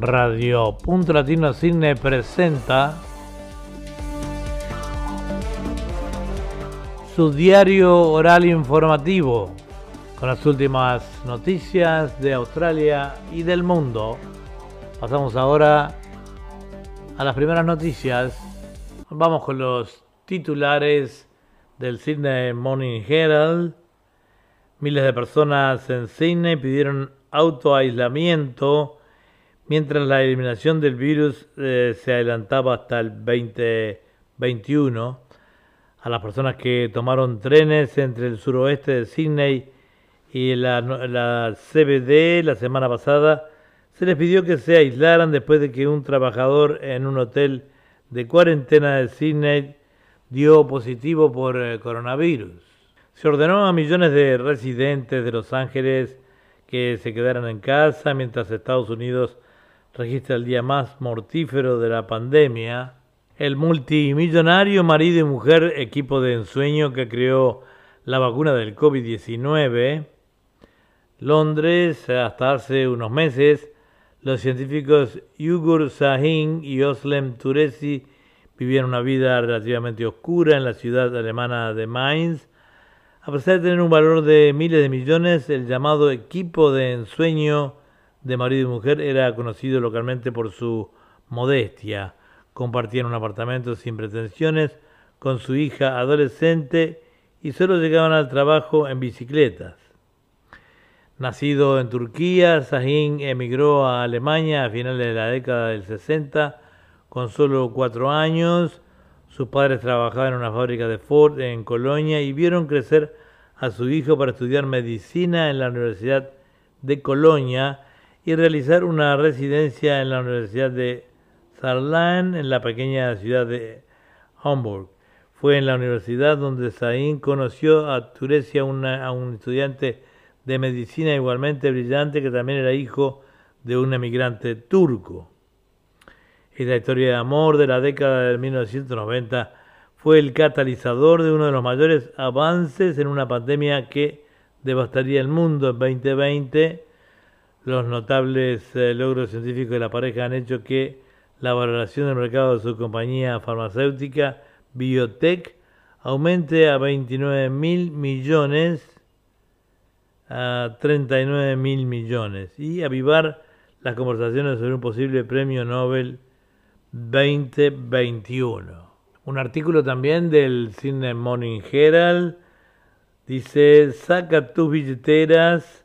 Radio Punto Latino Cine presenta su diario oral informativo con las últimas noticias de Australia y del mundo. Pasamos ahora a las primeras noticias. Vamos con los titulares del Sydney Morning Herald. Miles de personas en Sydney pidieron autoaislamiento mientras la eliminación del virus eh, se adelantaba hasta el 2021. A las personas que tomaron trenes entre el suroeste de Sydney y la, la CBD la semana pasada, se les pidió que se aislaran después de que un trabajador en un hotel de cuarentena de Sydney dio positivo por eh, coronavirus. Se ordenó a millones de residentes de Los Ángeles que se quedaran en casa mientras Estados Unidos registra el día más mortífero de la pandemia. El multimillonario marido y mujer equipo de ensueño que creó la vacuna del COVID-19, Londres, hasta hace unos meses, los científicos Yugur Sahin y Oslem Turesi vivieron una vida relativamente oscura en la ciudad alemana de Mainz. A pesar de tener un valor de miles de millones, el llamado equipo de ensueño de marido y mujer era conocido localmente por su modestia. Compartían un apartamento sin pretensiones con su hija adolescente y solo llegaban al trabajo en bicicletas. Nacido en Turquía, Sahin emigró a Alemania a finales de la década del 60 con solo cuatro años. Sus padres trabajaban en una fábrica de Ford en Colonia y vieron crecer a su hijo para estudiar medicina en la Universidad de Colonia y realizar una residencia en la Universidad de Saarland en la pequeña ciudad de Hamburg. Fue en la universidad donde Sain conoció a Turesia, a un estudiante de medicina igualmente brillante que también era hijo de un emigrante turco. Esta historia de amor de la década de 1990 fue el catalizador de uno de los mayores avances en una pandemia que devastaría el mundo en 2020 los notables eh, logros científicos de la pareja han hecho que la valoración del mercado de su compañía farmacéutica Biotech aumente a 29 mil millones a 39 mil millones y avivar las conversaciones sobre un posible premio Nobel 2021. Un artículo también del Cine Morning Herald dice, saca tus billeteras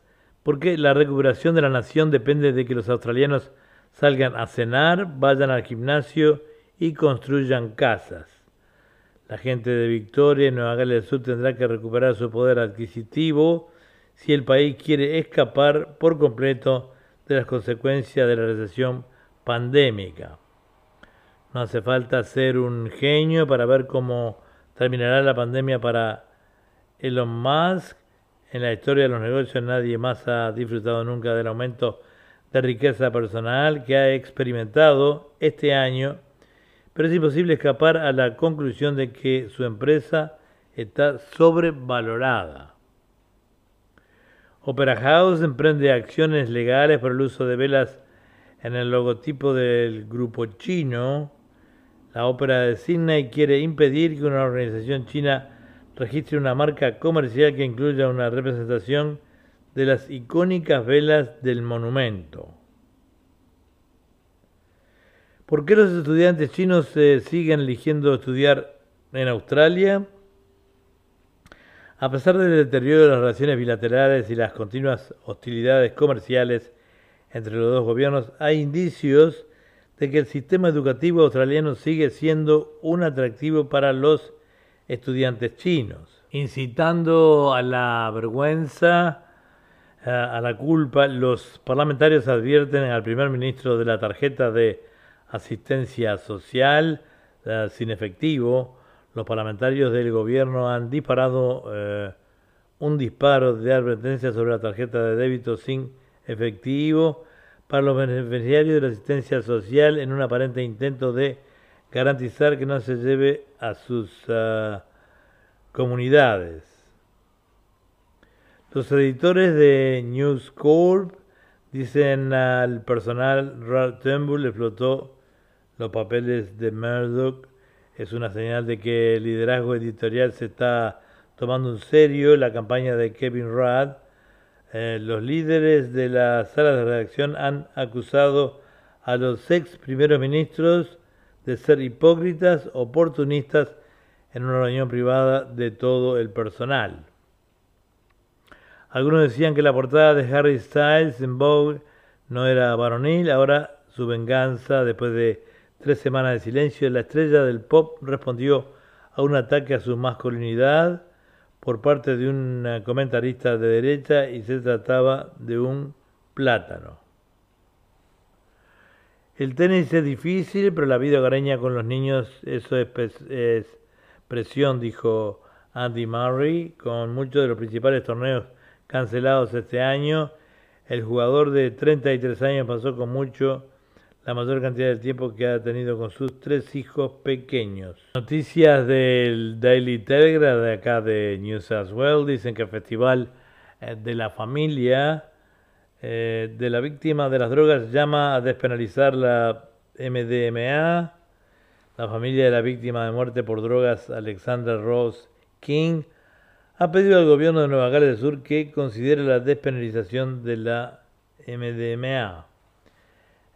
porque la recuperación de la nación depende de que los australianos salgan a cenar, vayan al gimnasio y construyan casas. La gente de Victoria, en Nueva Gales del Sur, tendrá que recuperar su poder adquisitivo si el país quiere escapar por completo de las consecuencias de la recesión pandémica. No hace falta ser un genio para ver cómo terminará la pandemia para Elon Musk en la historia de los negocios nadie más ha disfrutado nunca del aumento de riqueza personal que ha experimentado este año, pero es imposible escapar a la conclusión de que su empresa está sobrevalorada. Opera House emprende acciones legales por el uso de velas en el logotipo del grupo chino. La ópera de Sydney quiere impedir que una organización china registre una marca comercial que incluya una representación de las icónicas velas del monumento. ¿Por qué los estudiantes chinos siguen eligiendo estudiar en Australia? A pesar del deterioro de las relaciones bilaterales y las continuas hostilidades comerciales entre los dos gobiernos, hay indicios de que el sistema educativo australiano sigue siendo un atractivo para los estudiantes chinos, incitando a la vergüenza, eh, a la culpa. Los parlamentarios advierten al primer ministro de la tarjeta de asistencia social eh, sin efectivo. Los parlamentarios del gobierno han disparado eh, un disparo de advertencia sobre la tarjeta de débito sin efectivo para los beneficiarios de la asistencia social en un aparente intento de garantizar que no se lleve a sus ah, comunidades. Los editores de News Corp Dicen al personal, Ralph Turnbull explotó los papeles de Murdoch. Es una señal de que el liderazgo editorial se está tomando en serio la campaña de Kevin Rudd. Eh, los líderes de la sala de redacción han acusado a los ex primeros ministros de ser hipócritas, oportunistas en una reunión privada de todo el personal. Algunos decían que la portada de Harry Styles en Vogue no era varonil, ahora su venganza, después de tres semanas de silencio, la estrella del pop respondió a un ataque a su masculinidad por parte de un comentarista de derecha y se trataba de un plátano. El tenis es difícil, pero la vida hogareña con los niños, eso es, es presión, dijo Andy Murray, con muchos de los principales torneos cancelados este año. El jugador de 33 años pasó con mucho la mayor cantidad de tiempo que ha tenido con sus tres hijos pequeños. Noticias del Daily Telegraph de acá de New South Wales dicen que el Festival eh, de la Familia eh, de la Víctima de las Drogas llama a despenalizar la MDMA. La familia de la víctima de muerte por drogas, Alexandra Rose King, ha pedido al gobierno de Nueva Gales del Sur que considere la despenalización de la MDMA.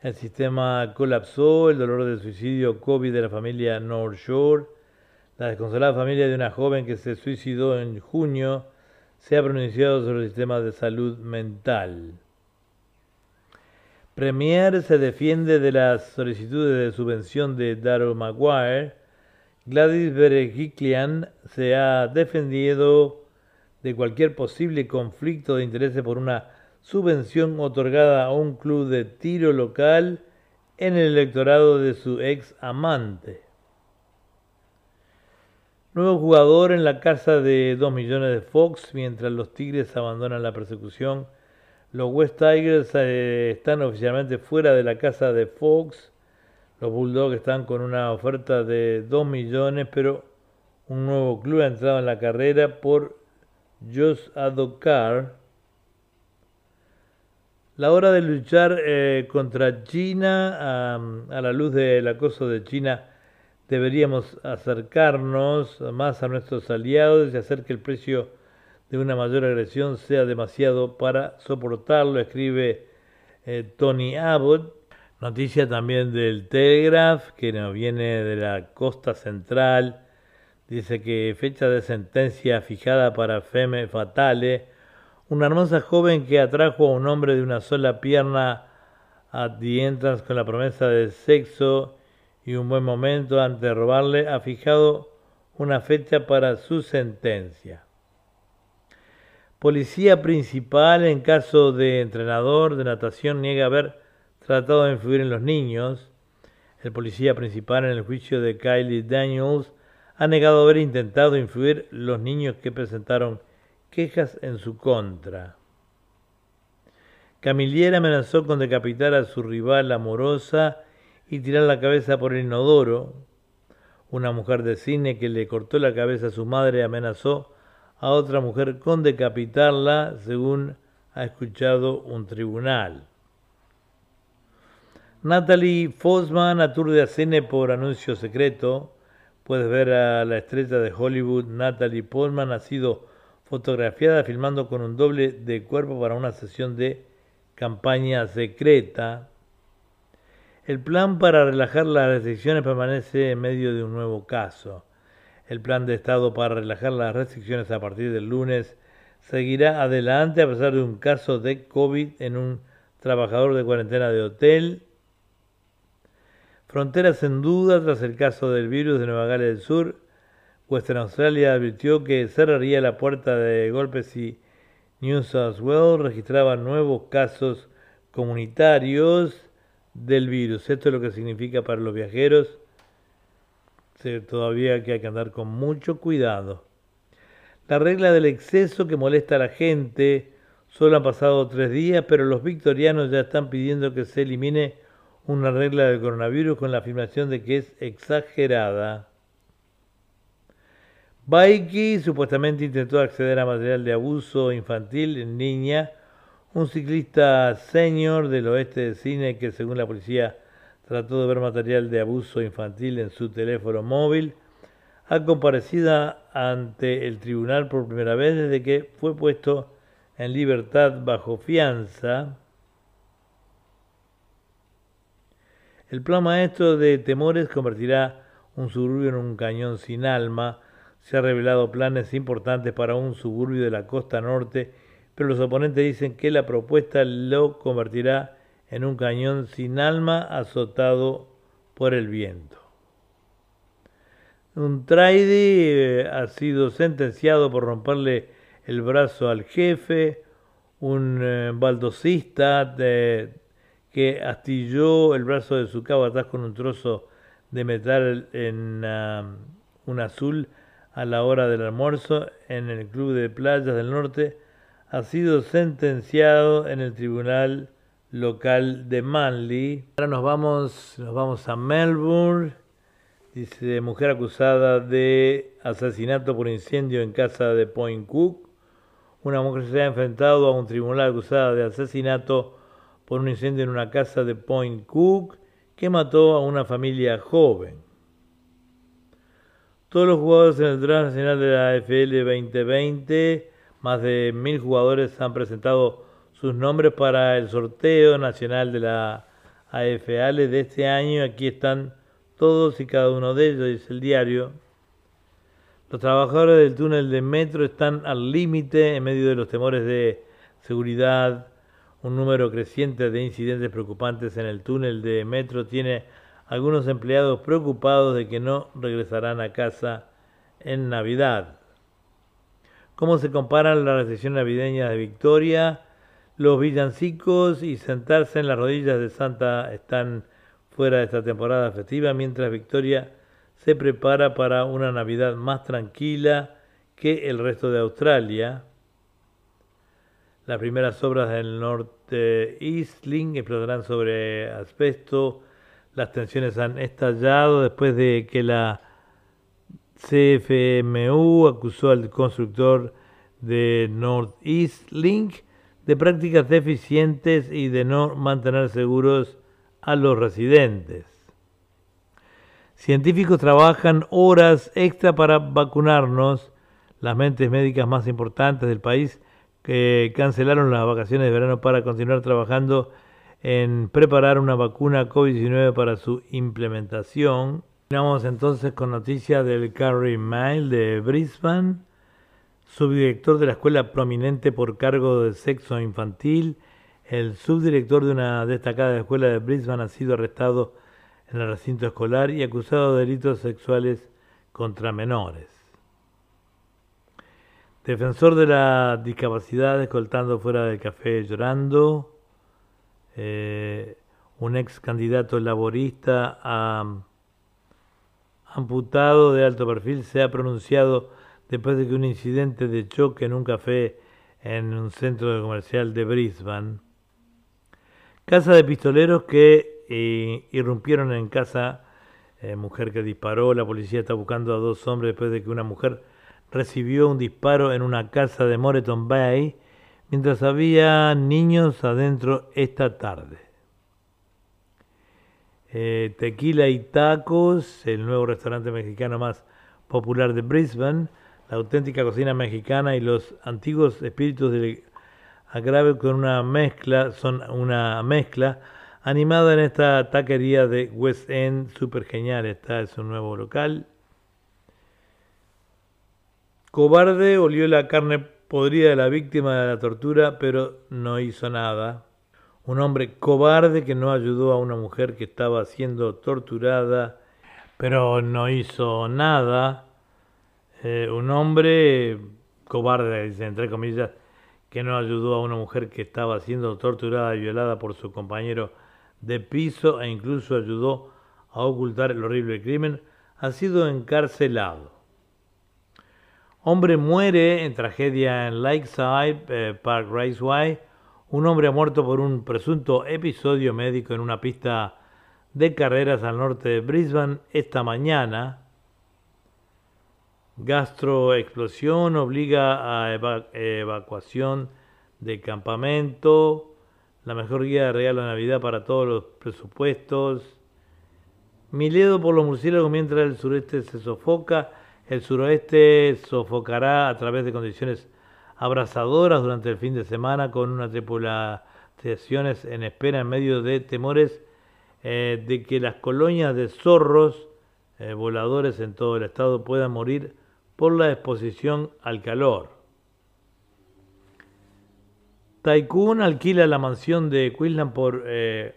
El sistema colapsó, el dolor de suicidio COVID de la familia North Shore, la desconsolada familia de una joven que se suicidó en junio, se ha pronunciado sobre el sistema de salud mental. Premier se defiende de las solicitudes de subvención de Darrell Maguire Gladys Berejiklian se ha defendido de cualquier posible conflicto de intereses por una subvención otorgada a un club de tiro local en el electorado de su ex amante. Nuevo jugador en la casa de 2 millones de Fox mientras los Tigres abandonan la persecución. Los West Tigers eh, están oficialmente fuera de la casa de Fox los Bulldogs están con una oferta de 2 millones, pero un nuevo club ha entrado en la carrera por Josh Adokar. La hora de luchar eh, contra China, a la luz del acoso de China, deberíamos acercarnos más a nuestros aliados y hacer que el precio de una mayor agresión sea demasiado para soportarlo, escribe eh, Tony Abbott. Noticia también del Telegraph, que nos viene de la costa central. Dice que fecha de sentencia fijada para Feme Fatale. Una hermosa joven que atrajo a un hombre de una sola pierna a The Entrance con la promesa de sexo y un buen momento antes de robarle, ha fijado una fecha para su sentencia. Policía principal en caso de entrenador de natación niega haber tratado de influir en los niños. El policía principal en el juicio de Kylie Daniels ha negado haber intentado influir los niños que presentaron quejas en su contra. Camilliera amenazó con decapitar a su rival amorosa y tirar la cabeza por el inodoro. Una mujer de cine que le cortó la cabeza a su madre amenazó a otra mujer con decapitarla, según ha escuchado un tribunal. Natalie Fosman aturde a cine por anuncio secreto. Puedes ver a la estrella de Hollywood, Natalie Portman, ha sido fotografiada filmando con un doble de cuerpo para una sesión de campaña secreta. El plan para relajar las restricciones permanece en medio de un nuevo caso. El plan de Estado para relajar las restricciones a partir del lunes seguirá adelante a pesar de un caso de COVID en un trabajador de cuarentena de hotel Fronteras en duda tras el caso del virus de Nueva Gales del Sur. Western Australia advirtió que cerraría la puerta de golpes si New South Wales registraba nuevos casos comunitarios del virus. Esto es lo que significa para los viajeros. Todavía que hay que andar con mucho cuidado. La regla del exceso que molesta a la gente. Solo han pasado tres días, pero los victorianos ya están pidiendo que se elimine una regla del coronavirus con la afirmación de que es exagerada. Baiki supuestamente intentó acceder a material de abuso infantil en niña un ciclista senior del oeste de Cine que según la policía trató de ver material de abuso infantil en su teléfono móvil, ha comparecido ante el tribunal por primera vez desde que fue puesto en libertad bajo fianza. El plan maestro de Temores convertirá un suburbio en un cañón sin alma. Se han revelado planes importantes para un suburbio de la costa norte pero los oponentes dicen que la propuesta lo convertirá en un cañón sin alma azotado por el viento. Un traidi eh, ha sido sentenciado por romperle el brazo al jefe, un eh, baldosista que astilló el brazo de su atrás con un trozo de metal en un azul a la hora del almuerzo en el Club de Playas del Norte ha sido sentenciado en el tribunal local de Manly. Ahora nos vamos, nos vamos a Melbourne. Dice, mujer acusada de asesinato por incendio en casa de Point Cook. Una mujer se ha enfrentado a un tribunal acusada de asesinato por un incendio en una casa de Point Cook que mató a una familia joven. Todos los jugadores en el draft nacional de la FL 2020 más de mil jugadores han presentado sus nombres para el sorteo nacional de la AFL de este año. Aquí están todos y cada uno de ellos, dice el diario. Los trabajadores del túnel de metro están al límite en medio de los temores de seguridad. Un número creciente de incidentes preocupantes en el túnel de metro tiene algunos empleados preocupados de que no regresarán a casa en Navidad cómo se comparan la recepción navideña de Victoria, los villancicos y sentarse en las rodillas de Santa están fuera de esta temporada festiva, mientras Victoria se prepara para una Navidad más tranquila que el resto de Australia. Las primeras obras del norte Eastling explotarán sobre asbesto. Las tensiones han estallado después de que la CFMU acusó al constructor de Northeast Link de prácticas deficientes y de no mantener seguros a los residentes. Científicos trabajan horas extra para vacunarnos. Las mentes médicas más importantes del país que cancelaron las vacaciones de verano para continuar trabajando en preparar una vacuna COVID-19 para su implementación. Terminamos entonces con noticias del Carry Mail de Brisbane, subdirector de la escuela prominente por cargo de sexo infantil. El subdirector de una destacada escuela de Brisbane ha sido arrestado en el recinto escolar y acusado de delitos sexuales contra menores. Defensor de la discapacidad escoltando fuera del café llorando. Eh, un ex candidato laborista a amputado de alto perfil se ha pronunciado después de que un incidente de choque en un café en un centro comercial de Brisbane. Casa de pistoleros que eh, irrumpieron en casa, eh, mujer que disparó, la policía está buscando a dos hombres después de que una mujer recibió un disparo en una casa de Moreton Bay mientras había niños adentro esta tarde. Eh, tequila y Tacos, el nuevo restaurante mexicano más popular de Brisbane, la auténtica cocina mexicana y los antiguos espíritus del agrave con una mezcla, son una mezcla animada en esta taquería de West End, súper genial, está es un nuevo local. Cobarde olió la carne podrida de la víctima de la tortura, pero no hizo nada. Un hombre cobarde que no ayudó a una mujer que estaba siendo torturada, pero no hizo nada, eh, un hombre cobarde, entre comillas, que no ayudó a una mujer que estaba siendo torturada y violada por su compañero de piso e incluso ayudó a ocultar el horrible crimen, ha sido encarcelado. Hombre muere en tragedia en Lakeside, eh, Park Raceway, un hombre ha muerto por un presunto episodio médico en una pista de carreras al norte de Brisbane esta mañana. Gastroexplosión obliga a evacuación de campamento, la mejor guía de regalo de Navidad para todos los presupuestos. Miledo por los murciélagos mientras el sureste se sofoca, el suroeste sofocará a través de condiciones abrasadoras durante el fin de semana con una tripulaciones en espera en medio de temores eh, de que las colonias de zorros eh, voladores en todo el estado puedan morir por la exposición al calor. Tycoon alquila la mansión de Queensland por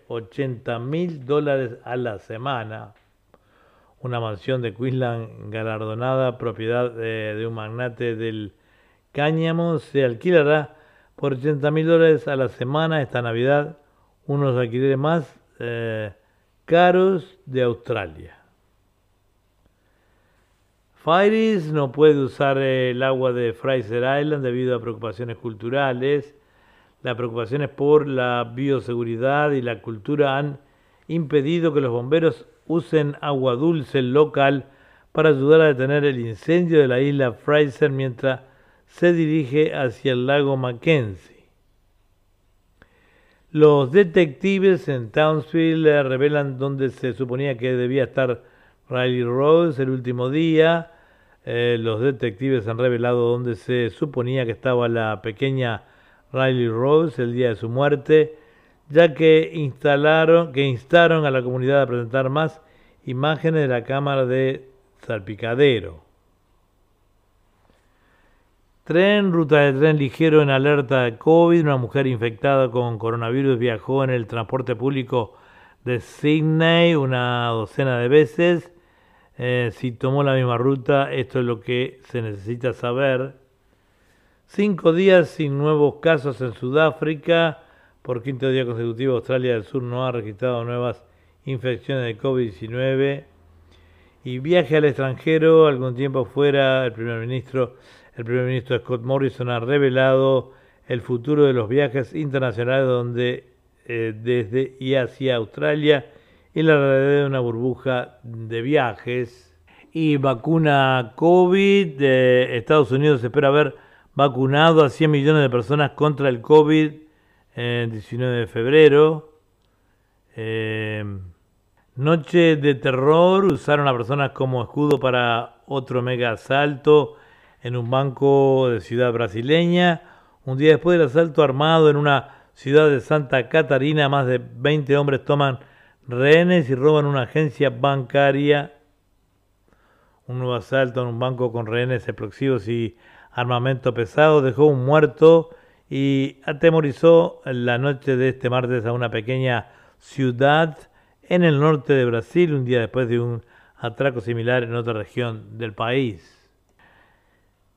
80 eh, mil dólares a la semana. Una mansión de Queensland galardonada, propiedad de un magnate del cáñamo, se alquilará por 80 mil dólares a la semana esta Navidad, unos alquileres más eh, caros de Australia. Fairies no puede usar el agua de Fraser Island debido a preocupaciones culturales. Las preocupaciones por la bioseguridad y la cultura han impedido que los bomberos usen agua dulce local para ayudar a detener el incendio de la isla Fraser mientras se dirige hacia el lago Mackenzie. Los detectives en Townsville revelan dónde se suponía que debía estar Riley Rose el último día. Eh, los detectives han revelado dónde se suponía que estaba la pequeña Riley Rose el día de su muerte, ya que instalaron, que instaron a la comunidad a presentar más imágenes de la cámara de salpicadero. Tren, ruta de tren ligero en alerta de COVID. Una mujer infectada con coronavirus viajó en el transporte público de Sydney una docena de veces. Eh, si tomó la misma ruta, esto es lo que se necesita saber. Cinco días sin nuevos casos en Sudáfrica. Por quinto día consecutivo, Australia del Sur no ha registrado nuevas infecciones de COVID-19. Y viaje al extranjero, algún tiempo fuera, el primer ministro el primer ministro Scott Morrison ha revelado el futuro de los viajes internacionales donde eh, desde y hacia Australia y la realidad de una burbuja de viajes. Y vacuna COVID, de Estados Unidos espera haber vacunado a 100 millones de personas contra el COVID el 19 de febrero. Eh, noche de terror, usaron a personas como escudo para otro mega asalto en un banco de ciudad brasileña. Un día después del asalto armado en una ciudad de Santa Catarina, más de 20 hombres toman rehenes y roban una agencia bancaria. Un nuevo asalto en un banco con rehenes explosivos y armamento pesado dejó un muerto y atemorizó la noche de este martes a una pequeña ciudad en el norte de Brasil, un día después de un atraco similar en otra región del país.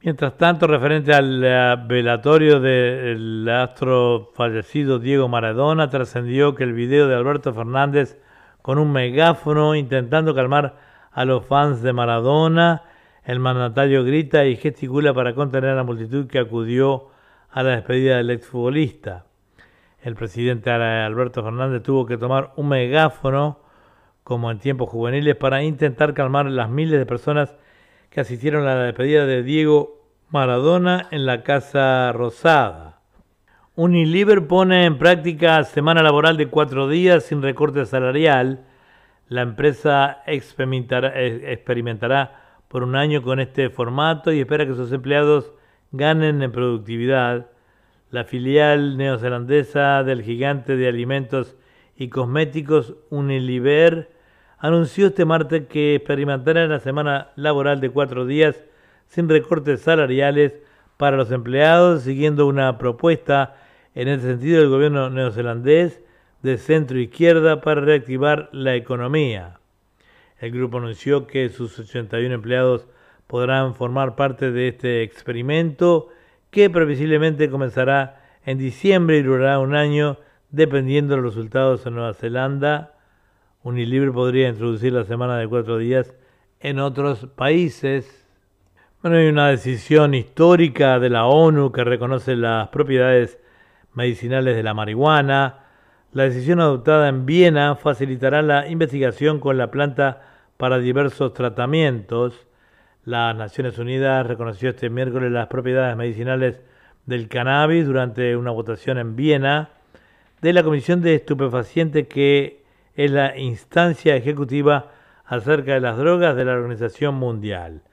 Mientras tanto, referente al eh, velatorio del astro fallecido Diego Maradona, trascendió que el video de Alberto Fernández con un megáfono intentando calmar a los fans de Maradona, el mandatario grita y gesticula para contener a la multitud que acudió a la despedida del exfutbolista. El presidente Alberto Fernández tuvo que tomar un megáfono, como en tiempos juveniles, para intentar calmar las miles de personas que asistieron a la despedida de Diego Maradona en la Casa Rosada. Unilever pone en práctica semana laboral de cuatro días sin recorte salarial. La empresa experimentará por un año con este formato y espera que sus empleados ganen en productividad. La filial neozelandesa del gigante de alimentos y cosméticos Unilever anunció este martes que experimentará la semana laboral de cuatro días sin recortes salariales para los empleados, siguiendo una propuesta en ese sentido del gobierno neozelandés de centro izquierda para reactivar la economía. El grupo anunció que sus 81 empleados podrán formar parte de este experimento que previsiblemente comenzará en diciembre y durará un año dependiendo de los resultados en Nueva Zelanda. Unilibre podría introducir la semana de cuatro días en otros países. Bueno, hay una decisión histórica de la ONU que reconoce las propiedades medicinales de la marihuana. La decisión adoptada en Viena facilitará la investigación con la planta para diversos tratamientos. Las Naciones Unidas reconoció este miércoles las propiedades medicinales del cannabis durante una votación en Viena de la Comisión de Estupefacientes que es la instancia ejecutiva acerca de las drogas de la Organización Mundial.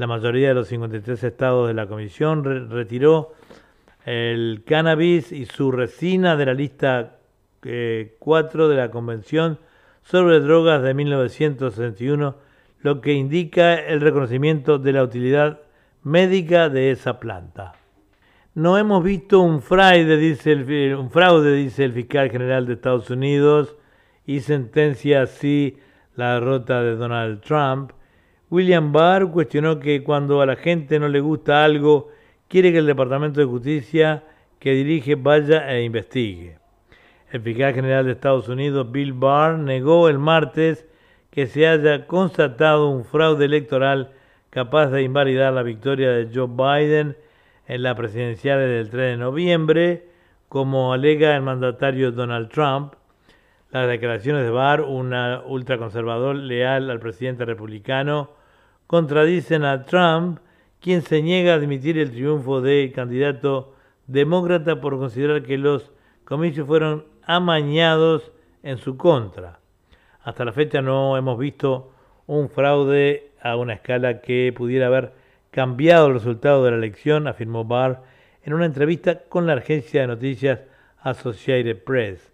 La mayoría de los 53 estados de la Comisión retiró el cannabis y su resina de la lista 4 eh, de la Convención sobre Drogas de 1961, lo que indica el reconocimiento de la utilidad médica de esa planta. No hemos visto un fraude, dice el, un fraude, dice el fiscal general de Estados Unidos, y sentencia así la derrota de Donald Trump. William Barr cuestionó que cuando a la gente no le gusta algo, quiere que el Departamento de Justicia que dirige vaya e investigue. El fiscal general de Estados Unidos, Bill Barr, negó el martes que se haya constatado un fraude electoral capaz de invalidar la victoria de Joe Biden en las presidenciales del 3 de noviembre, como alega el mandatario Donald Trump. Las declaraciones de Barr, un ultraconservador leal al presidente republicano, contradicen a Trump, quien se niega a admitir el triunfo del candidato demócrata por considerar que los comicios fueron amañados en su contra. Hasta la fecha no hemos visto un fraude a una escala que pudiera haber cambiado el resultado de la elección, afirmó Barr en una entrevista con la agencia de noticias Associated Press.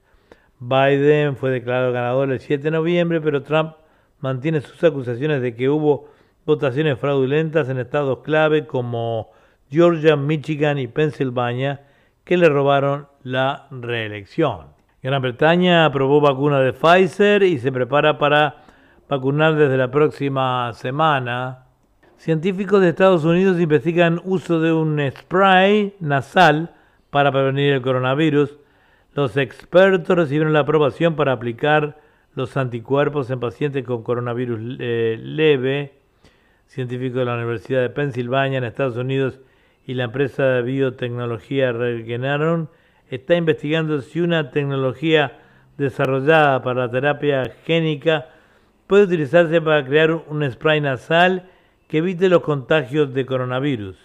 Biden fue declarado ganador el 7 de noviembre, pero Trump mantiene sus acusaciones de que hubo votaciones fraudulentas en estados clave como Georgia, Michigan y Pensilvania que le robaron la reelección. Gran Bretaña aprobó vacuna de Pfizer y se prepara para vacunar desde la próxima semana. Científicos de Estados Unidos investigan uso de un spray nasal para prevenir el coronavirus. Los expertos recibieron la aprobación para aplicar los anticuerpos en pacientes con coronavirus eh, leve. Científicos de la Universidad de Pensilvania en Estados Unidos y la empresa de biotecnología Regeneron está investigando si una tecnología desarrollada para la terapia génica puede utilizarse para crear un spray nasal que evite los contagios de coronavirus.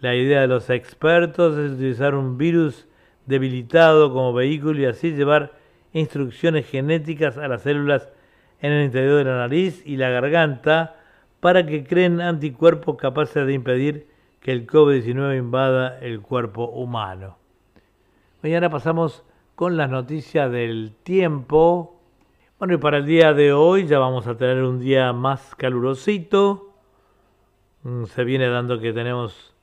La idea de los expertos es utilizar un virus debilitado como vehículo y así llevar instrucciones genéticas a las células en el interior de la nariz y la garganta para que creen anticuerpos capaces de impedir que el COVID-19 invada el cuerpo humano. Ahora pasamos con las noticias del tiempo. Bueno, y para el día de hoy ya vamos a tener un día más calurosito. Mm, se viene dando que tenemos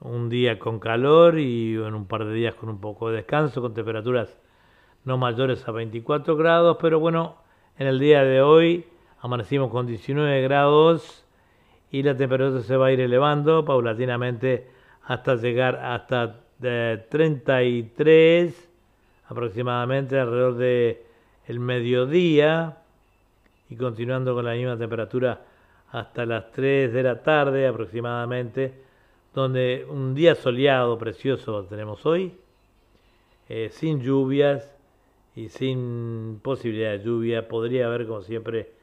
un día con calor y en un par de días con un poco de descanso, con temperaturas no mayores a 24 grados, pero bueno, en el día de hoy amanecimos con 19 grados y la temperatura se va a ir elevando paulatinamente hasta llegar hasta 33 eh, aproximadamente alrededor de el mediodía y continuando con la misma temperatura hasta las 3 de la tarde aproximadamente, donde un día soleado, precioso tenemos hoy, eh, sin lluvias y sin posibilidad de lluvia, podría haber como siempre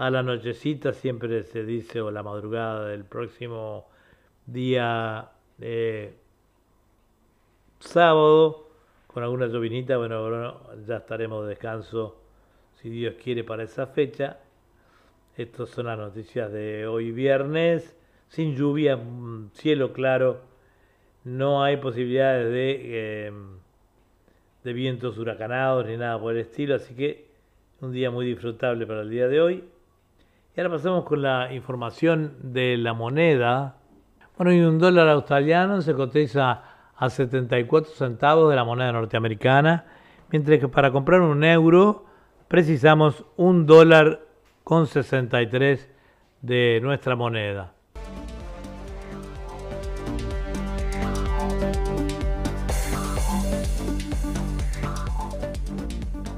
a la nochecita, siempre se dice, o la madrugada del próximo día eh, sábado, con alguna llovinita, bueno, ya estaremos de descanso, si Dios quiere, para esa fecha. Estas son las noticias de hoy viernes, sin lluvia, mm, cielo claro, no hay posibilidades de, em, de vientos huracanados ni nada por el estilo, así que un día muy disfrutable para el día de hoy. Y ahora pasamos con la información de la moneda. Bueno, y un dólar australiano se cotiza a 74 centavos de la moneda norteamericana, mientras que para comprar un euro precisamos un dólar con 63 de nuestra moneda.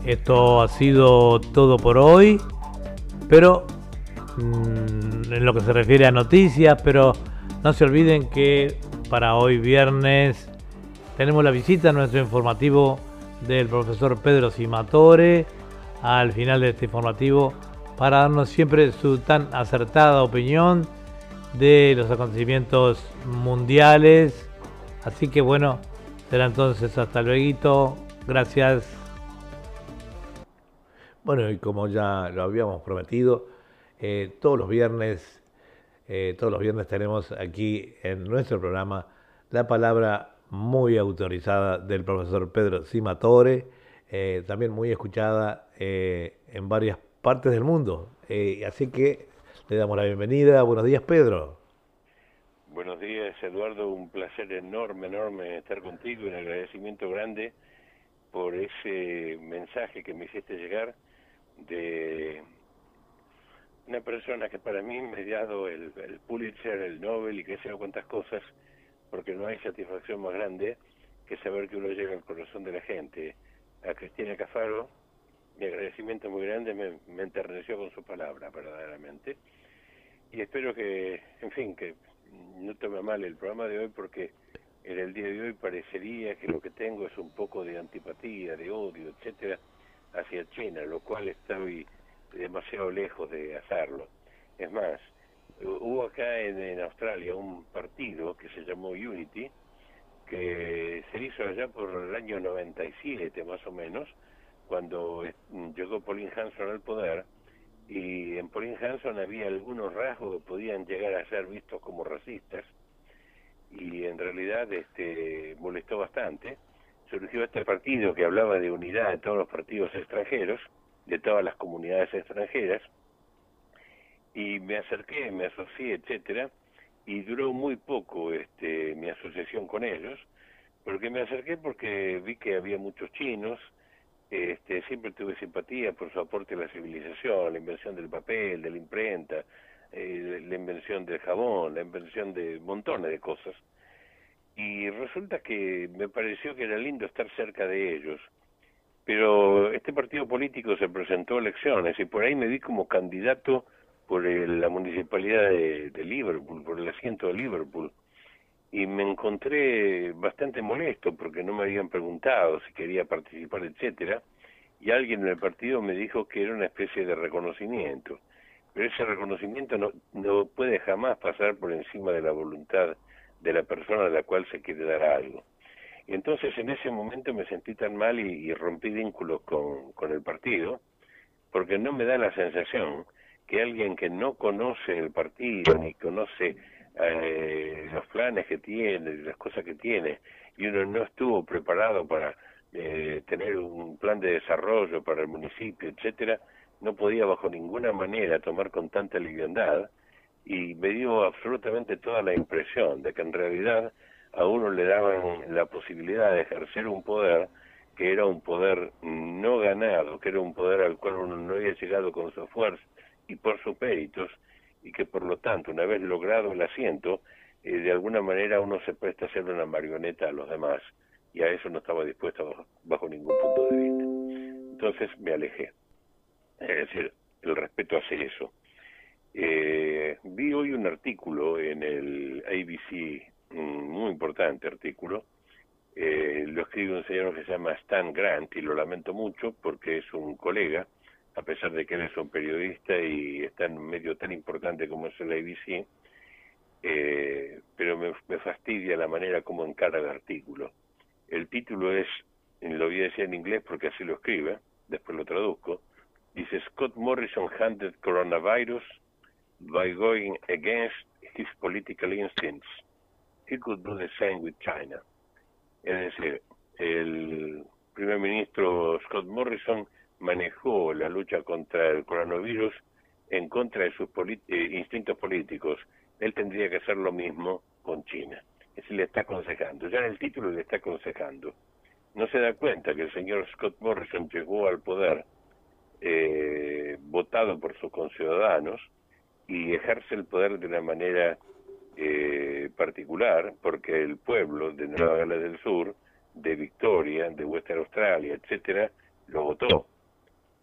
Esto ha sido todo por hoy, pero Mm, en lo que se refiere a noticias, pero no se olviden que para hoy viernes tenemos la visita a nuestro informativo del profesor Pedro Simatore al final de este informativo para darnos siempre su tan acertada opinión de los acontecimientos mundiales Así que bueno, será entonces hasta luego. Gracias. Bueno, y como ya lo habíamos prometido, eh, todos los viernes, eh, todos los viernes tenemos aquí en nuestro programa la palabra muy autorizada del profesor Pedro Simatore, eh, también muy escuchada en varias partes del mundo. así que le damos la bienvenida. Buenos días, Pedro. Buenos días, Eduardo. Un placer enorme, enorme estar contigo y un agradecimiento grande por ese mensaje que me hiciste llegar de una persona que para mí me ha dado el, Pulitzer, el Nobel y qué sé yo cuántas cosas, porque no hay satisfacción más grande que saber que uno llega al corazón de la gente. A Cristina Cafaro, mi agradecimiento muy grande, me, me enterneció con su palabra, verdaderamente. Y espero que, en fin, que no tome mal el programa de hoy porque en el día de hoy parecería que lo que tengo es un poco de antipatía, de odio, etcétera, hacia China, lo cual estoy demasiado lejos de hacerlo. Es más, hubo acá en, Australia un partido que se llamó Unity, que se hizo allá por el año 97 más o menos, cuando llegó Pauline Hanson al poder, y en Pauline Hanson había algunos rasgos que podían llegar a ser vistos como racistas, y en realidad este molestó bastante surgió este partido que hablaba de unidad de todos los partidos extranjeros, de todas las comunidades extranjeras, y me acerqué, me asocié, etcétera, y duró muy poco este mi asociación con ellos, porque me acerqué porque vi que había muchos chinos, este, siempre tuve simpatía por su aporte a la civilización, la invención del papel, de la imprenta, eh, la invención del jabón, la invención de montones de cosas y resulta que me pareció que era lindo estar cerca de ellos. Pero este partido político se presentó a elecciones y por ahí me vi como candidato por la municipalidad de, Liverpool, por el asiento de Liverpool. Y me encontré bastante molesto porque no me habían preguntado si quería participar, etcétera. Y alguien en el partido me dijo que era una especie de reconocimiento. Pero ese reconocimiento no, no puede jamás pasar por encima de la voluntad de la persona a la cual se quiere dar algo. Entonces en ese momento me sentí tan mal y, rompí vínculos con, con el partido, porque no me da la sensación que alguien que no conoce el partido ni conoce eh, los planes que tiene, las cosas que tiene, y uno no estuvo preparado para eh, tener un plan de desarrollo para el municipio, etcétera, no podía bajo ninguna manera tomar con tanta liviandad y me dio absolutamente toda la impresión de que en realidad a uno le daban la posibilidad de ejercer un poder que era un poder no ganado, que era un poder al cual uno no había llegado con su esfuerzo y por sus méritos, y que por lo tanto, una vez logrado el asiento, eh, de alguna manera uno se presta a ser una marioneta a los demás, y a eso no estaba dispuesto bajo, bajo ningún punto de vista. Entonces me alejé. Es decir, el respeto hace eso. Eh, vi hoy un artículo en el ABC, un muy importante artículo, eh, lo escribe un señor que se llama Stan Grant y lo lamento mucho porque es un colega, a pesar de que él es un periodista y está en un medio tan importante como es el ABC, eh, pero me, me, fastidia la manera como encara el artículo. El título es, lo voy a decir en inglés porque así lo escribe, después lo traduzco, dice Scott Morrison handed coronavirus by going against his political instincts. He could do the same with China. Es decir, el primer ministro Scott Morrison manejó la lucha contra el coronavirus en contra de sus eh, instintos políticos. Él tendría que hacer lo mismo con China. Es decir, le está aconsejando. Ya en el título le está aconsejando. No se da cuenta que el señor Scott Morrison llegó al poder eh, votado por sus conciudadanos y ejerce el poder de una manera eh, particular, porque el pueblo de Nueva Gales del Sur, de Victoria, de Western Australia, etcétera, lo votó.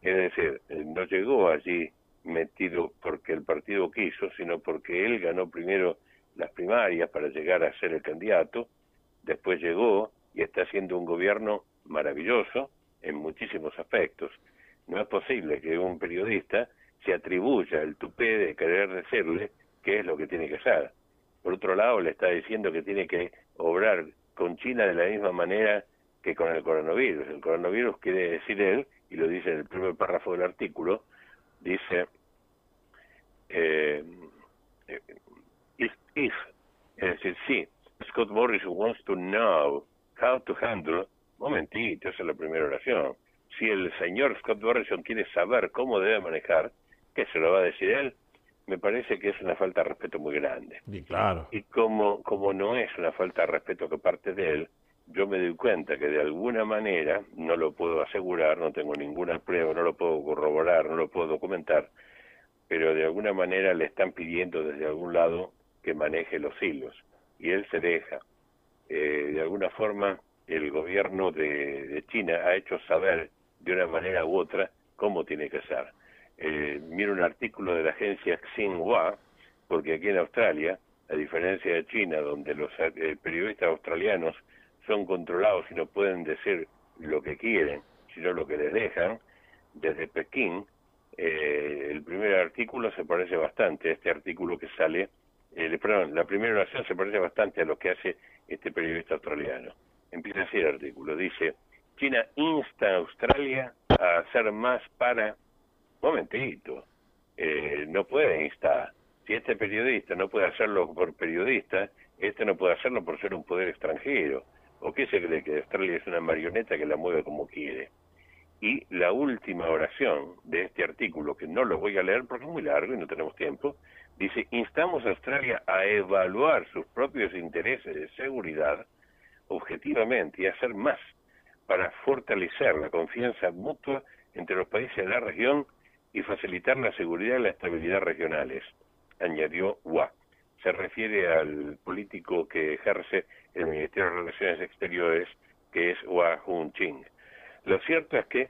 Es decir, no llegó allí metido porque el partido quiso, sino porque él ganó primero las primarias para llegar a ser el candidato, después llegó y está haciendo un gobierno maravilloso en muchísimos aspectos. No es posible que un periodista se atribuya el tupé de querer decirle qué es lo que tiene que hacer. Por otro lado, le está diciendo que tiene que obrar con China de la misma manera que con el coronavirus. El coronavirus quiere decir él, y lo dice en el primer párrafo del artículo, dice, eh, eh if, es decir, sí, Scott Morrison wants to know how to handle, momentito, esa es la primera oración. Si el señor Scott Morrison quiere saber cómo debe manejar, ¿qué se lo va a decir él? Me parece que es una falta de respeto muy grande. Y claro. Y como, como no es una falta de respeto que parte de él, yo me doy cuenta que de alguna manera, no lo puedo asegurar, no tengo ninguna prueba, no lo puedo corroborar, no lo puedo documentar, pero de alguna manera le están pidiendo desde algún lado que maneje los hilos y él se deja. Eh, de alguna forma, el gobierno de, China ha hecho saber de una manera u otra cómo tiene que ser. Eh, mira un artículo de la agencia Xinhua, porque aquí en Australia, a diferencia de China, donde los eh, periodistas australianos son controlados y no pueden decir lo que quieren, sino lo que les dejan, desde Pekín, eh, el primer artículo se parece bastante a este artículo que sale eh, perdón, la primera oración se parece bastante a lo que hace este periodista australiano. Empieza así el artículo, dice, China insta a Australia a hacer más para... Momentito, eh, no puede instar. Si este periodista no puede hacerlo por periodista, este no puede hacerlo por ser un poder extranjero. ¿O qué se cree que Australia es una marioneta que la mueve como quiere? Y la última oración de este artículo, que no lo voy a leer porque es muy largo y no tenemos tiempo, Dice, instamos a Australia a evaluar sus propios intereses de seguridad objetivamente y hacer más para fortalecer la confianza mutua entre los países de la región y facilitar la seguridad y la estabilidad regionales, añadió Hua. Se refiere al político que ejerce el Ministerio de Relaciones Exteriores, que es Hua Ching. Lo cierto es que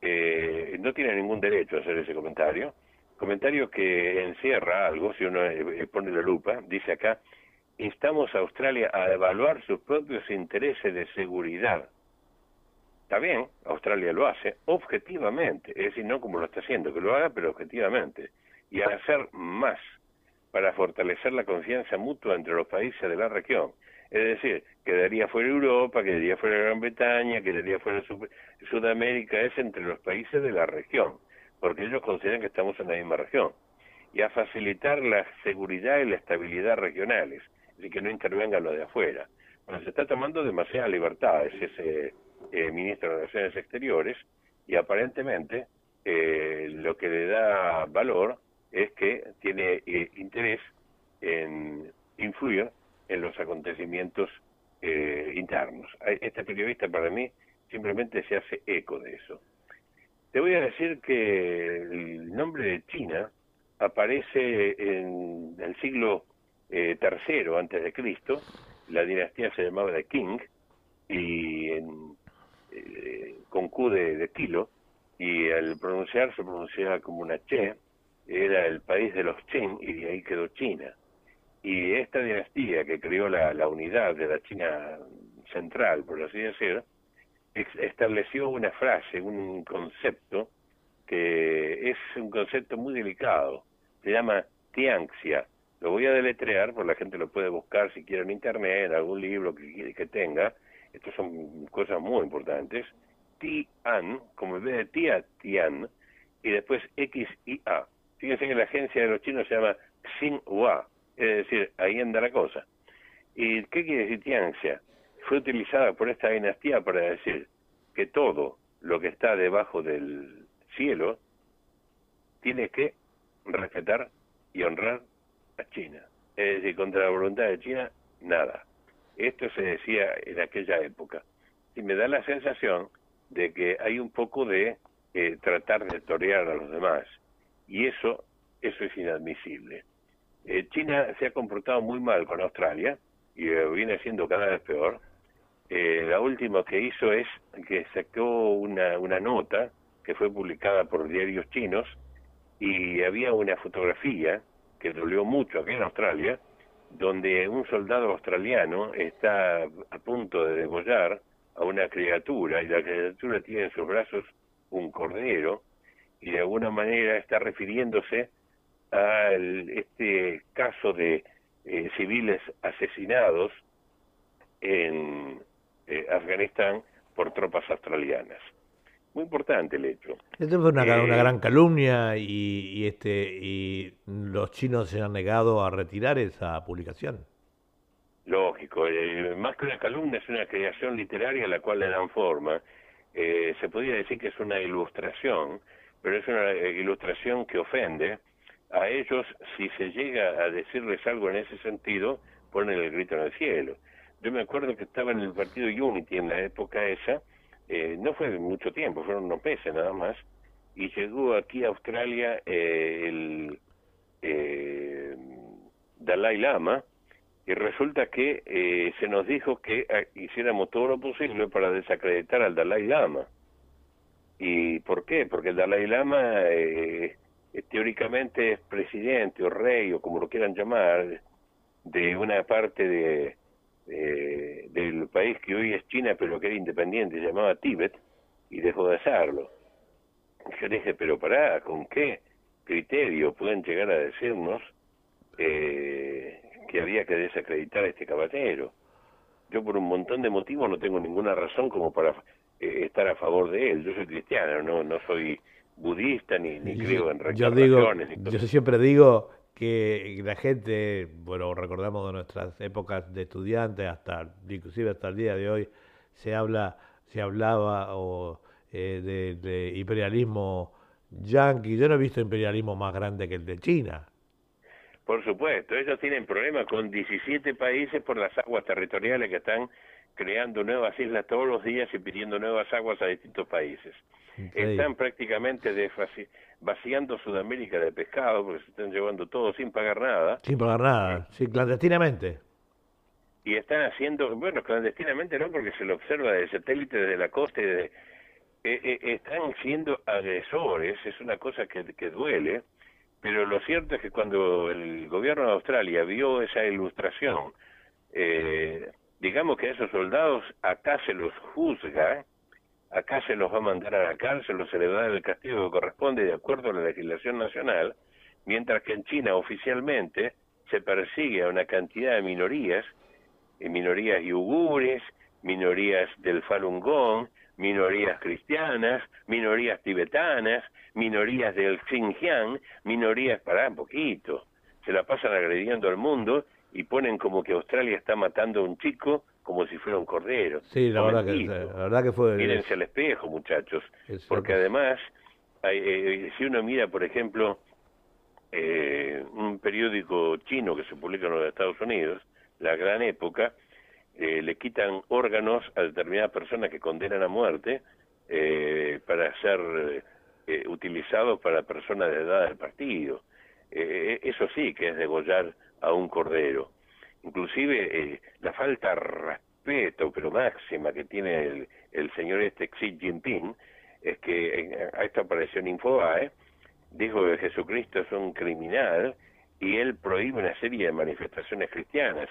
eh, no tiene ningún derecho a hacer ese comentario, comentario que encierra algo, si uno eh, eh, pone la lupa, dice acá, instamos a Australia a evaluar sus propios intereses de seguridad. Está bien, Australia lo hace objetivamente, es decir, no como lo está haciendo, que lo haga, pero objetivamente, y a hacer más para fortalecer la confianza mutua entre los países de la región. Es decir, quedaría fuera Europa, quedaría fuera Gran Bretaña, quedaría fuera Sudamérica, es entre los países de la región porque ellos consideran que estamos en la misma región, y a facilitar la seguridad y la estabilidad regionales, y que no intervengan los de afuera. Bueno, se está tomando demasiadas libertades ese eh, ministro de Relaciones Exteriores, y aparentemente eh, lo que le da valor es que tiene eh, interés en influir en los acontecimientos internos. Este periodista para mí simplemente se hace eco de eso. Te voy a decir que el nombre de China aparece en el siglo eh, tercero antes de Cristo. La dinastía se llamaba de Qing y en, eh, con Q de, kilo y al pronunciar se pronunciaba como una che. Era el país de los Qing y de ahí quedó China. Y esta dinastía que creó la, la unidad de la China central, por así decirlo, estableció una frase, un concepto que es un concepto muy delicado. Se llama tianxia. Lo voy a deletrear, porque la gente lo puede buscar si quiere en internet, en algún libro que, que tenga. Estas son cosas muy importantes. Tian, como en vez de tía, tian, y después X y A. Fíjense que la agencia de los chinos se llama Xinhua, es decir, ahí anda la cosa. ¿Y qué quiere decir tianxia? fue utilizada por esta dinastía para decir que todo lo que está debajo del cielo tiene que respetar y honrar a China. Es decir, contra la voluntad de China, nada. Esto se decía en aquella época. Y me da la sensación de que hay un poco de eh, tratar de torear a los demás. Y eso, eso es inadmisible. Eh, China se ha comportado muy mal con Australia y eh, viene siendo cada vez peor la última que hizo es que sacó una, una nota que fue publicada por diarios chinos y había una fotografía que dolió mucho aquí en Australia, donde un soldado australiano está a punto de degollar a una criatura y la criatura tiene en sus brazos un cordero y de alguna manera está refiriéndose a este caso de eh, civiles asesinados en eh, Afganistán por tropas australianas. Muy importante el hecho. Esto fue una, una gran calumnia y, y, este y los chinos se han negado a retirar esa publicación. Lógico, eh, más que una calumnia es una creación literaria a la cual le dan forma. Eh, se podría decir que es una ilustración, pero es una eh, ilustración que ofende. A ellos, si se llega a decirles algo en ese sentido, ponen el grito en el cielo. Yo me acuerdo que estaba en el partido Unity en la época esa, no fue mucho tiempo, fueron unos meses nada más, y llegó aquí a Australia el Dalai Lama, y resulta que eh, se nos dijo que eh, hiciéramos todo lo posible para desacreditar al Dalai Lama. ¿Y por qué? Porque el Dalai Lama eh, teóricamente es presidente o rey o como lo quieran llamar de una parte de, del país que hoy es China pero que era independiente, se llamaba Tíbet y dejó de hacerlo. Yo dije, pero pará, ¿con qué criterio pueden llegar a decirnos eh, que había que desacreditar a este caballero. Yo por un montón de motivos no tengo ninguna razón como para eh, estar a favor de él. Yo soy cristiano, no, no soy budista ni, ni creo en yo digo, Yo siempre digo que la gente, bueno, recordamos de nuestras épocas de estudiantes hasta inclusive hasta el día de hoy se habla, se hablaba o eh, de, de imperialismo yanqui. Yo no he visto imperialismo más grande que el de China. Por supuesto, ellos tienen problemas con 17 países por las aguas territoriales que están creando nuevas islas todos los días y pidiendo nuevas aguas a distintos países. Están prácticamente vaciando Sudamérica de pescado porque se están llevando todo sin pagar nada. Sin pagar nada, sí, clandestinamente. Y están haciendo, bueno, clandestinamente no, porque se lo observa de satélite desde la costa y de, eh, eh, están siendo agresores, es una cosa que, que duele pero lo cierto es que cuando el gobierno de Australia vio esa ilustración, eh, digamos que a esos soldados acá se los juzga, acá se los va a mandar a la cárcel o se les va a dar el castigo que corresponde de acuerdo a la legislación nacional, mientras que en China oficialmente se persigue a una cantidad de minorías, eh, minorías yugures, minorías del Falun Gong, minorías cristianas, minorías tibetanas, minorías del Xinjiang, minorías, para un poquito, se la pasan agrediendo al mundo y ponen como que Australia está matando a un chico como si fuera un cordero. Sí, la, verdad que, la verdad que, fue... Mírense al espejo, muchachos, porque además, eh, si uno mira, por ejemplo, eh, un periódico chino que se publica en los Estados Unidos, La Gran Época, eh, le quitan órganos a determinadas personas que condenan a muerte eh, para ser eh, utilizados para personas de edad del partido. eso sí que es degollar a un cordero. Inclusive la falta de respeto, pero máxima, que tiene el, el señor este Xi Jinping, es que a esto apareció en Infobae, dijo que Jesucristo es un criminal y él prohíbe una serie de manifestaciones cristianas.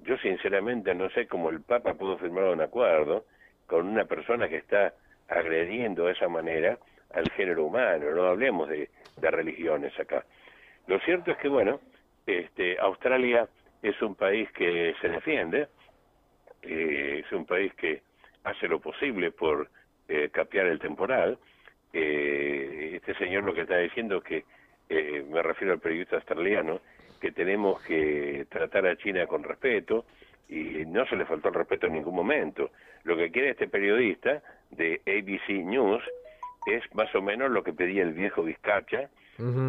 Yo sinceramente no sé cómo el Papa pudo firmar un acuerdo con una persona que está agrediendo de esa manera al género humano, no hablemos de, religiones acá. Lo cierto es que, bueno, este, Australia es un país que se defiende, eh, es un país que hace lo posible por eh, capear el temporal. Eh, este señor lo que está diciendo es que, eh, me refiero al periodista australiano, que tenemos que tratar a China con respeto y no se le faltó el respeto en ningún momento. Lo que quiere este periodista de ABC News es más o menos lo que pedía el viejo Vizcacha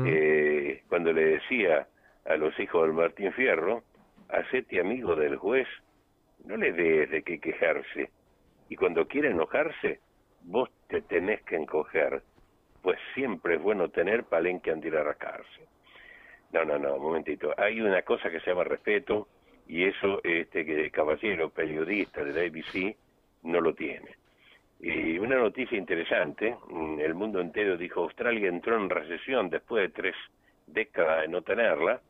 eh, cuando le decía a los hijos del Martín Fierro, hacete amigo del juez, no le des de qué quejarse. Y cuando quiere enojarse, vos te tenés que encoger, pues siempre es bueno tener palenque anti rascarse. No, no, no, un momentito. Hay una cosa que se llama respeto y eso este que el caballero periodista de la ABC no lo tiene. Y una noticia interesante, mm, el mundo entero dijo Australia entró en recesión después de tres décadas de no tenerla.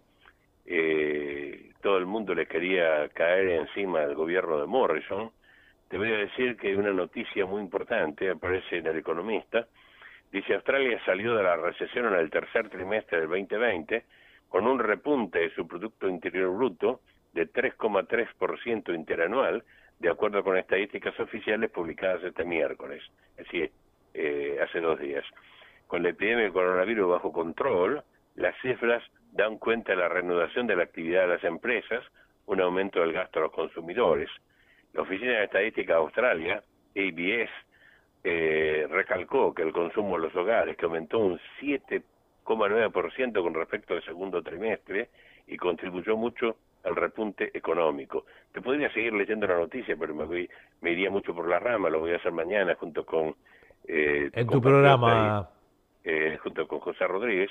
Eh, todo el mundo le quería caer encima al gobierno de Morrison. Te voy a decir que una noticia muy importante aparece en El Economista. Dice Australia salió de la recesión en el tercer trimestre del 2020 con un repunte de su Producto Interior Bruto de 3,3% interanual, de acuerdo con estadísticas oficiales publicadas este miércoles, es decir, eh, hace dos días. Con la epidemia de coronavirus bajo control, las cifras dan cuenta de la reanudación de la actividad de las empresas, un aumento del gasto a los consumidores. La Oficina de Estadística de Australia, ABS, eh, recalcó que el consumo de los hogares, que aumentó un 7,9% con respecto al segundo trimestre y contribuyó mucho al repunte económico. Te podría seguir leyendo la noticia, pero me, me iría mucho por la rama, lo voy a hacer mañana junto con... Eh, en tu programa... eh, junto con José Rodríguez.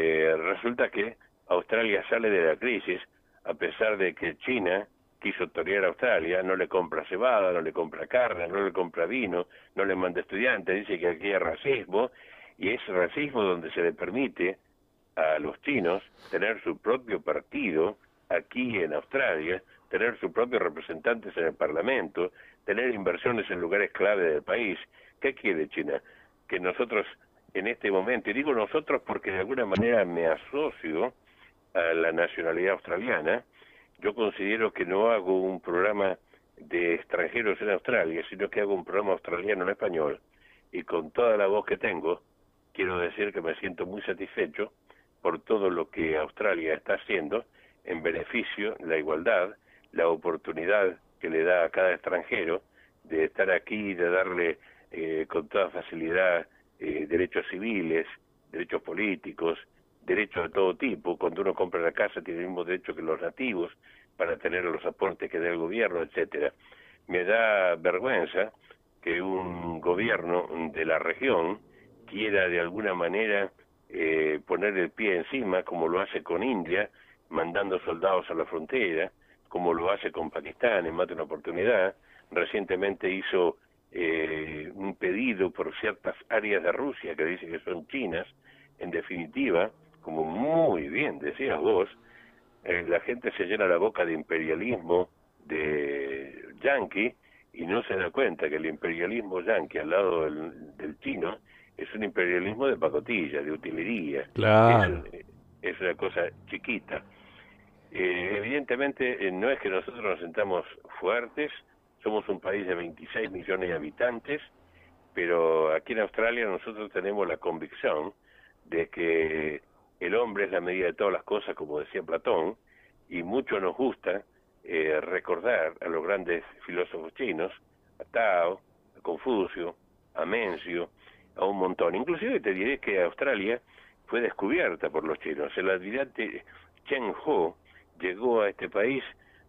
Eh, resulta que Australia sale de la crisis a pesar de que China quiso torear a Australia, no le compra cebada, no le compra carne, no le compra vino, no le manda estudiantes, dice que aquí hay racismo, y es racismo donde se le permite a los chinos tener su propio partido aquí en Australia, tener sus propios representantes en el Parlamento, tener inversiones en lugares clave del país. ¿Qué quiere China? Que nosotros en este momento, y digo nosotros porque de alguna manera me asocio a la nacionalidad australiana, yo considero que no hago un programa de extranjeros en Australia, sino que hago un programa australiano en español, y con toda la voz que tengo, quiero decir que me siento muy satisfecho por todo lo que Australia está haciendo en beneficio, la igualdad, la oportunidad que le da a cada extranjero de estar aquí, de darle eh, con toda facilidad eh, derechos civiles, derechos políticos, derechos de todo tipo. Cuando uno compra la casa tiene el mismo derecho que los nativos para tener los aportes que da el gobierno, etcétera. Me da vergüenza que un gobierno de la región quiera de alguna manera eh, poner el pie encima, como lo hace con India, mandando soldados a la frontera, como lo hace con Pakistán en más de una oportunidad. Recientemente hizo eh, un pedido por ciertas áreas de Rusia que dice que son chinas. En definitiva, como muy bien decías vos, eh, la gente se llena la boca de imperialismo de yanqui y no se da cuenta que el imperialismo yanqui al lado del, chino es un imperialismo de pacotilla, de utilería. Claro. Es, es una cosa chiquita. Eh, evidentemente eh, no es que nosotros nos sentamos fuertes, somos un país de 26 millones de habitantes, pero aquí en Australia nosotros tenemos la convicción de que el hombre es la medida de todas las cosas, como decía Platón, y mucho nos gusta eh, recordar a los grandes filósofos chinos, a Tao, a Confucio, a Mencio, a un montón. Inclusive te diré que Australia fue descubierta por los chinos. El almirante Chen Ho, llegó a este país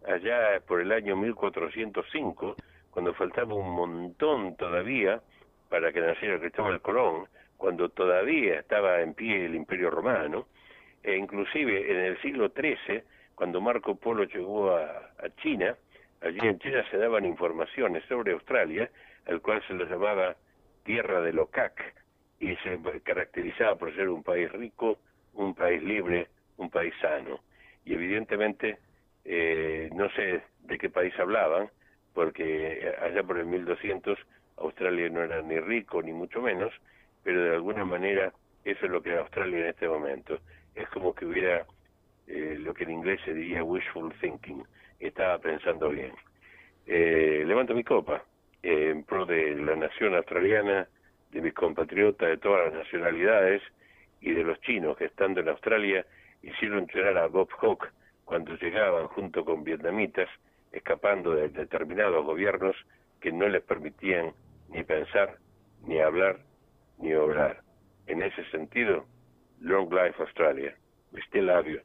allá por el año 1405, cuando faltaba un montón todavía para que naciera Cristóbal Colón, cuando todavía estaba en pie el Imperio Romano, e inclusive en el siglo XIII, cuando Marco Polo llegó a, China, allí en China se daban informaciones sobre Australia, al cual se le llamaba Tierra de Locac, y se caracterizaba por ser un país rico, un país libre, un país sano. Y evidentemente eh, no sé de qué país hablaban, porque allá por el 1200 Australia no era ni rico ni mucho menos, pero de alguna manera eso es lo que es Australia en este momento. Es como que hubiera eh, lo que en inglés se diría wishful thinking, estaba pensando bien. Eh, levanto mi copa en pro de la nación australiana, de mis compatriotas de todas las nacionalidades y de los chinos que estando en Australia hicieron llorar a Bob Hawke cuando llegaban junto con vietnamitas, escapando de determinados gobiernos que no les permitían ni pensar, ni hablar, ni obrar. En ese sentido, Long Life Australia. Still love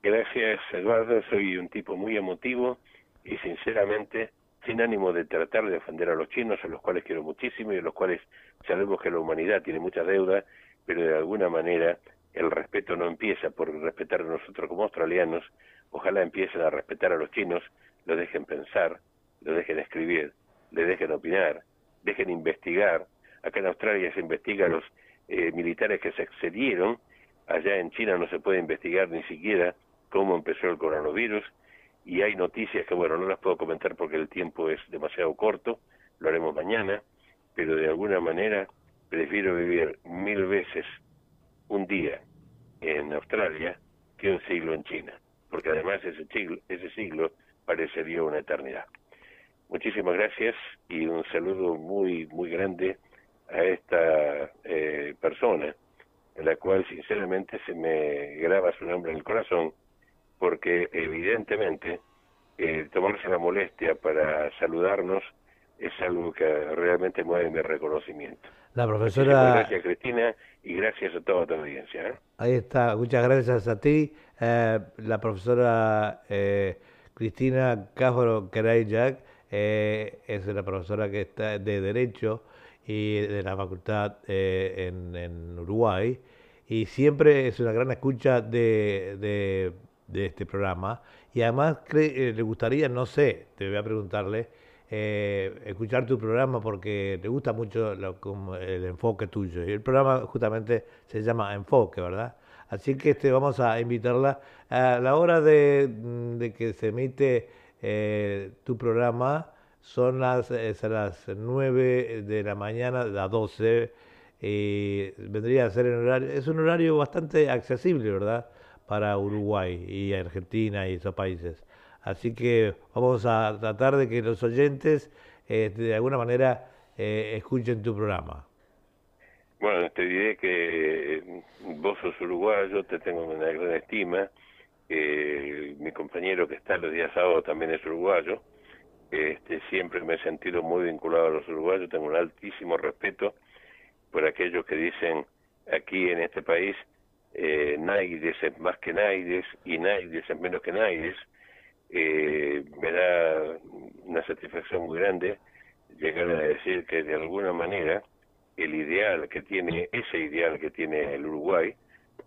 Gracias, Eduardo. Soy un tipo muy emotivo y sinceramente sin ánimo de tratar de defender a los chinos, a los cuales quiero muchísimo y a los cuales sabemos que la humanidad tiene mucha deuda, pero de alguna manera el respeto no empieza por respetar a nosotros como australianos, ojalá empiecen a respetar a los chinos, lo dejen pensar, lo dejen escribir, le dejen opinar, dejen investigar. Acá en Australia se investiga a los eh, militares que se excedieron, allá en China no se puede investigar ni siquiera cómo empezó el coronavirus, y hay noticias que, bueno, no las puedo comentar porque el tiempo es demasiado corto, lo haremos mañana, pero de alguna manera prefiero vivir mil veces un día en Australia que un siglo en China, porque además ese siglo, ese siglo parecería una eternidad. muchísimas gracias y un saludo muy, muy grande a esta eh, persona, en la cual sinceramente se me graba su nombre en el corazón, porque evidentemente eh, tomarse la molestia para saludarnos es algo que realmente mueve mi reconocimiento. La profesora... gracias Cristina y gracias a toda tu audiencia. ¿eh? Ahí está, muchas gracias a ti. Eh, la profesora Cristina Cáfaro Jack es una profesora que está de Derecho y de la facultad en, en, Uruguay y siempre es una gran escucha de, de, de este programa y además eh, le gustaría, no sé, te voy a preguntarle, eh, escuchar tu programa porque te gusta mucho el enfoque tuyo. Y el programa justamente se llama Enfoque, ¿verdad? Así que este, vamos a invitarla a la hora de, que se emite eh, tu programa. Son las, las 9 de la mañana, las 12, y vendría a ser en horario, es un horario bastante accesible, ¿verdad? para Uruguay y Argentina y esos países. Así que vamos a tratar de que los oyentes eh, de alguna manera eh, escuchen tu programa. Bueno, te diré que eh, vos sos uruguayo, te tengo una gran estima. mi compañero que está los días sábados también es uruguayo. Este, siempre me he sentido muy vinculado a los uruguayos, tengo un altísimo respeto por aquellos que dicen aquí en este país eh, es más que Naides y Naides es menos que Naides, eh, me da una satisfacción muy grande llegar a decir que de alguna manera el ideal que tiene, ese ideal que tiene el Uruguay,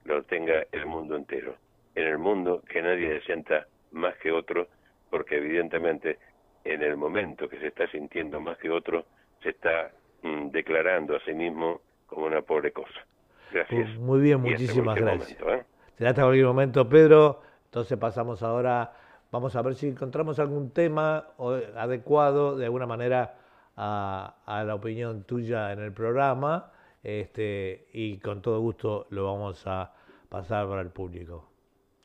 lo tenga el mundo entero. En el mundo que nadie se sienta más que otro, porque evidentemente en el momento que se está sintiendo más que otro, se está mm, declarando a sí mismo como una pobre cosa. Gracias. Muy bien, muchísimas gracias. ¿eh? Será hasta cualquier momento, Pedro. Entonces pasamos ahora, vamos a ver si encontramos algún tema adecuado de alguna manera a, la opinión tuya en el programa este, y con todo gusto lo vamos a pasar para el público.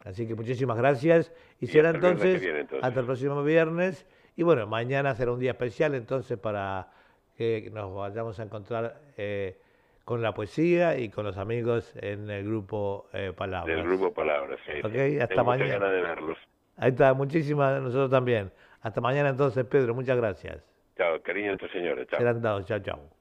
Así que muchísimas gracias y, será entonces, hasta el próximo viernes y bueno, mañana será un día especial entonces para que nos vayamos a encontrar eh, con la poesía y con los amigos en el grupo eh, Palabras. El grupo Palabras, sí. Ok, hasta mañana. ganas de verlos. Ahí está, muchísimas, nosotros también. Hasta mañana entonces, Pedro, muchas gracias. Chao, cariño a tu señores. Chao. Serán dados, chao, chao.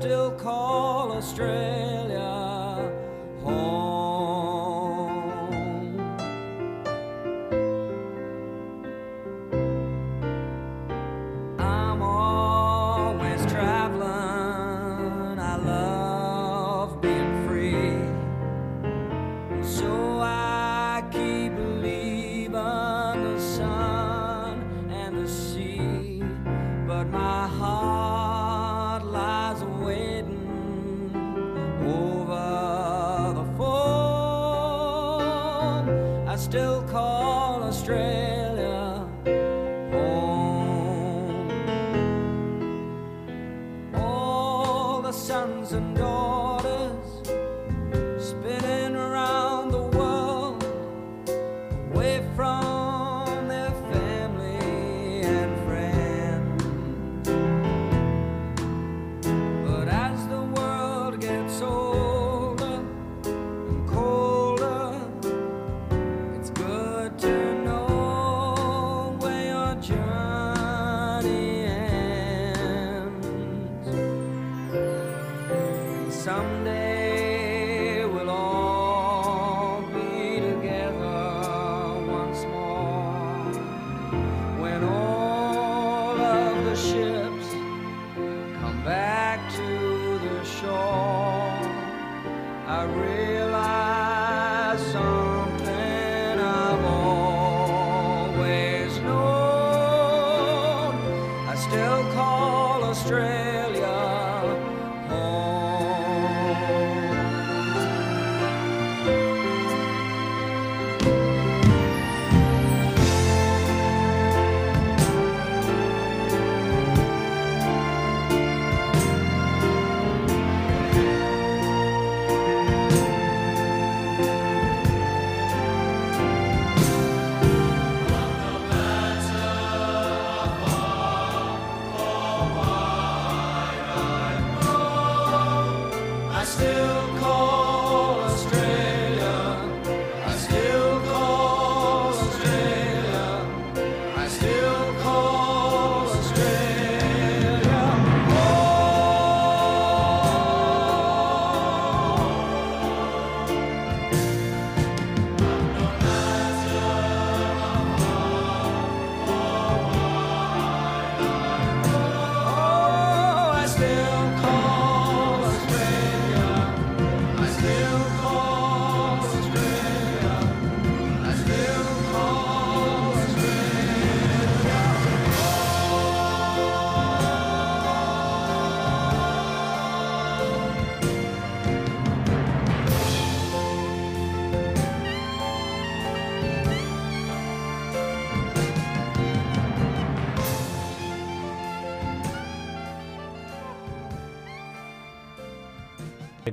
Still call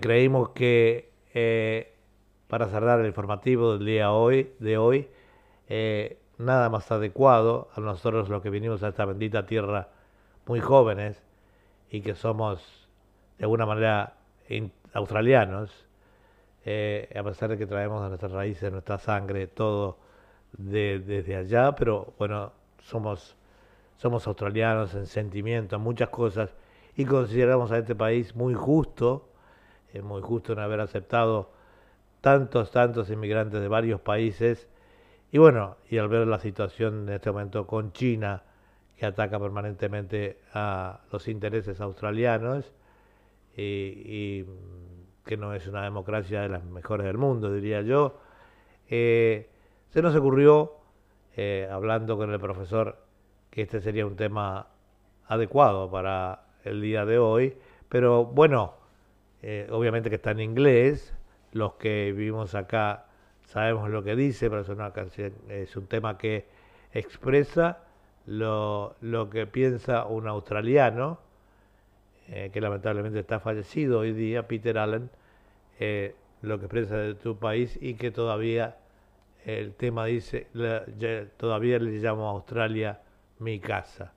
creímos que eh, para cerrar el informativo del día hoy, de hoy, eh, nada más adecuado a nosotros los que vinimos a esta bendita tierra muy jóvenes y que somos de alguna manera australianos, eh, a pesar de que traemos nuestras raíces, nuestra sangre, todo desde allá, pero bueno, somos, somos australianos en sentimiento, en muchas cosas, y consideramos a este país muy justo, es muy justo en haber aceptado tantos, tantos inmigrantes de varios países. Y bueno, y al ver la situación en este momento con China, que ataca permanentemente a los intereses australianos y, que no es una democracia de las mejores del mundo, diría yo, eh, se nos ocurrió, eh, hablando con el profesor, que este sería un tema adecuado para el día de hoy, pero bueno, eh, obviamente que está en inglés, los que vivimos acá sabemos lo que dice, pero es una canción, es un tema que expresa lo, lo que piensa un australiano, eh, que lamentablemente está fallecido hoy día, Peter Allen, eh, lo que expresa de tu país y que todavía el tema dice, todavía le llamo a Australia mi casa.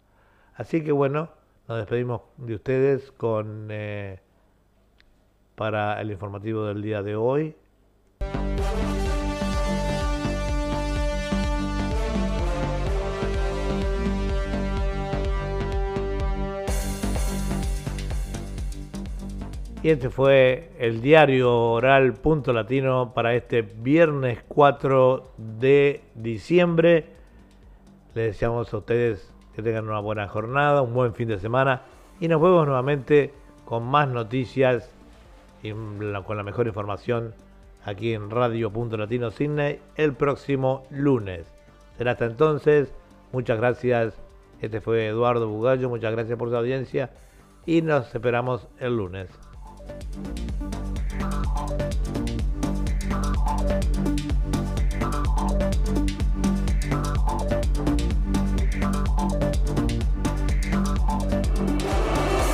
Así que bueno, nos despedimos de ustedes con... para el informativo del día de hoy. Y este fue el diario oral punto latino para este viernes 4 de diciembre. Les deseamos a ustedes que tengan una buena jornada, un buen fin de semana y nos vemos nuevamente con más noticias y con la mejor información aquí en Radio Punto Latino Sydney el próximo lunes. Será hasta entonces. Muchas gracias. Este fue Eduardo Bugallo. Muchas gracias por su audiencia y nos esperamos el lunes.